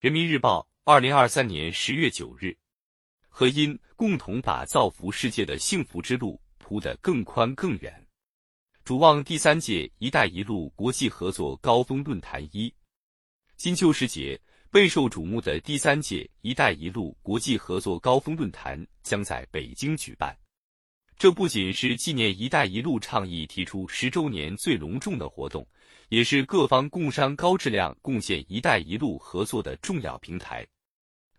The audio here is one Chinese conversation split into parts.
人民日报，二零二三年十月九日，和因共同把造福世界的幸福之路铺得更宽更远。主望第三届“一带一路”国际合作高峰论坛一，金秋时节，备受瞩目的第三届“一带一路”国际合作高峰论坛将在北京举办。这不仅是纪念“一带一路”倡议提出十周年最隆重的活动。也是各方共商高质量共建“一带一路”合作的重要平台。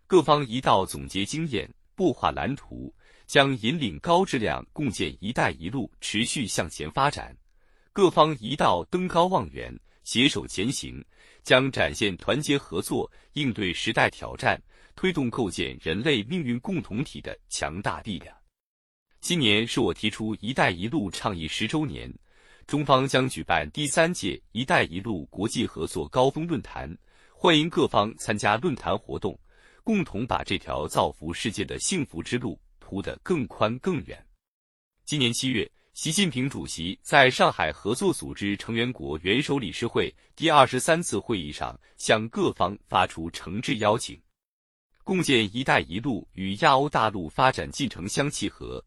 各方一道总结经验，擘画蓝图，将引领高质量共建“一带一路”持续向前发展。各方一道登高望远，携手前行，将展现团结合作、应对时代挑战、推动构建人类命运共同体的强大力量。今年是我提出“一带一路”倡议十周年。中方将举办第三届“一带一路”国际合作高峰论坛，欢迎各方参加论坛活动，共同把这条造福世界的幸福之路铺得更宽更远。今年七月，习近平主席在上海合作组织成员国元首理事会第二十三次会议上向各方发出诚挚邀请，共建“一带一路”与亚欧大陆发展进程相契合。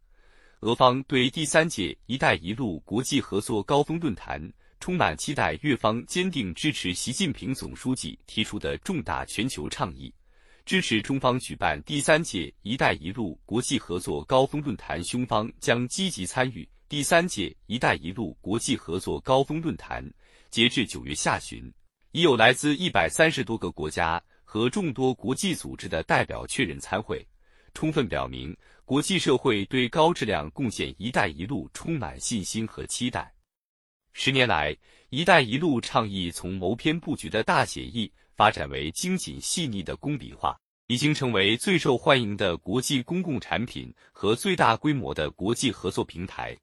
俄方对第三届“一带一路”国际合作高峰论坛充满期待，越方坚定支持习近平总书记提出的重大全球倡议，支持中方举办第三届“一带一路”国际合作高峰论坛。中方将积极参与第三届“一带一路”国际合作高峰论坛。截至九月下旬，已有来自一百三十多个国家和众多国际组织的代表确认参会，充分表明。国际社会对高质量共建“一带一路”充满信心和期待。十年来，“一带一路”倡议从谋篇布局的大写意发展为精谨细腻的工笔画，已经成为最受欢迎的国际公共产品和最大规模的国际合作平台。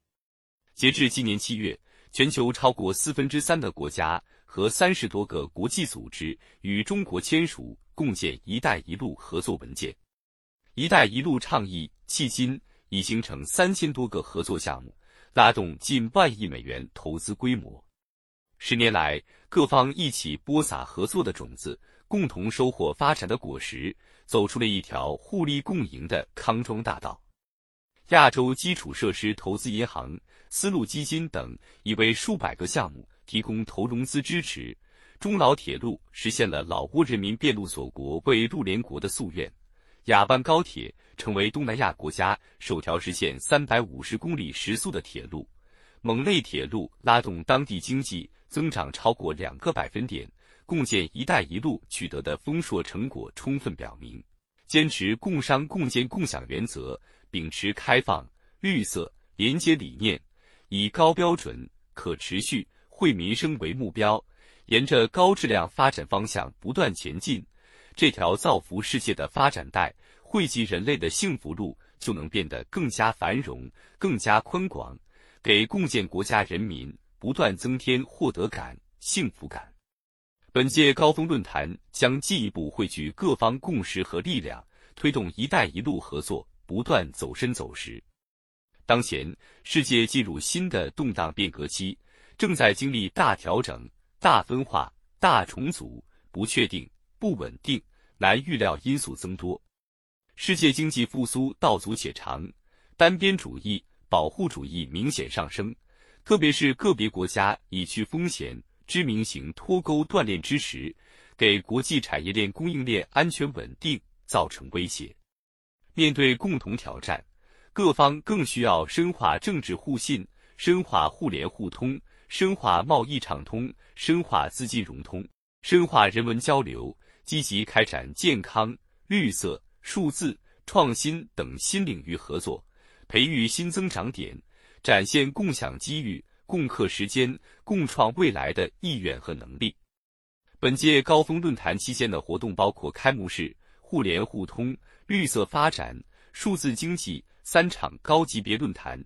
截至今年七月，全球超过四分之三的国家和三十多个国际组织与中国签署共建“一带一路”合作文件。“一带一路”倡议迄今已形成三千多个合作项目，拉动近万亿美元投资规模。十年来，各方一起播撒合作的种子，共同收获发展的果实，走出了一条互利共赢的康庄大道。亚洲基础设施投资银行、丝路基金等已为数百个项目提供投融资支持。中老铁路实现了老挝人民遍路祖国为陆联国的夙愿。雅万高铁成为东南亚国家首条实现三百五十公里时速的铁路，蒙内铁路拉动当地经济增长超过两个百分点。共建“一带一路”取得的丰硕成果充分表明，坚持共商共建共享原则，秉持开放、绿色、廉洁理念，以高标准、可持续、惠民生为目标，沿着高质量发展方向不断前进。这条造福世界的发展带，惠及人类的幸福路，就能变得更加繁荣、更加宽广，给共建国家人民不断增添获得感、幸福感。本届高峰论坛将进一步汇聚各方共识和力量，推动“一带一路”合作不断走深走实。当前，世界进入新的动荡变革期，正在经历大调整、大分化、大重组、不确定。不稳定、难预料因素增多，世界经济复苏道阻且长，单边主义、保护主义明显上升，特别是个别国家以去风险、知名型脱钩断链之时，给国际产业链供应链安全稳定造成威胁。面对共同挑战，各方更需要深化政治互信，深化互联互通，深化贸易畅通，深化资金融通，深化人文交流。积极开展健康、绿色、数字、创新等新领域合作，培育新增长点，展现共享机遇、共克时艰、共创未来的意愿和能力。本届高峰论坛期间的活动包括开幕式、互联互通、绿色发展、数字经济三场高级别论坛，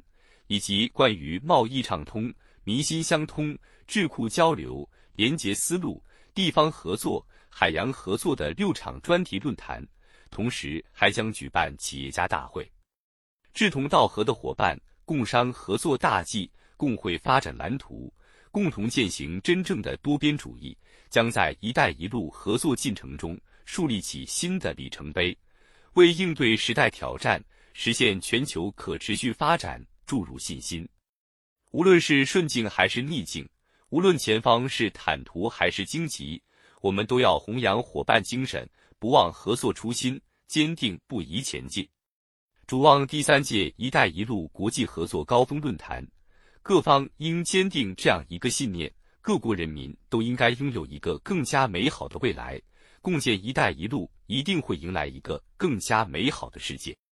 以及关于贸易畅通、民心相通、智库交流、廉洁思路、地方合作。海洋合作的六场专题论坛，同时还将举办企业家大会。志同道合的伙伴共商合作大计，共绘发展蓝图，共同践行真正的多边主义，将在“一带一路”合作进程中树立起新的里程碑，为应对时代挑战、实现全球可持续发展注入信心。无论是顺境还是逆境，无论前方是坦途还是荆棘，我们都要弘扬伙伴精神，不忘合作初心，坚定不移前进。主望第三届“一带一路”国际合作高峰论坛，各方应坚定这样一个信念：各国人民都应该拥有一个更加美好的未来，共建“一带一路”一定会迎来一个更加美好的世界。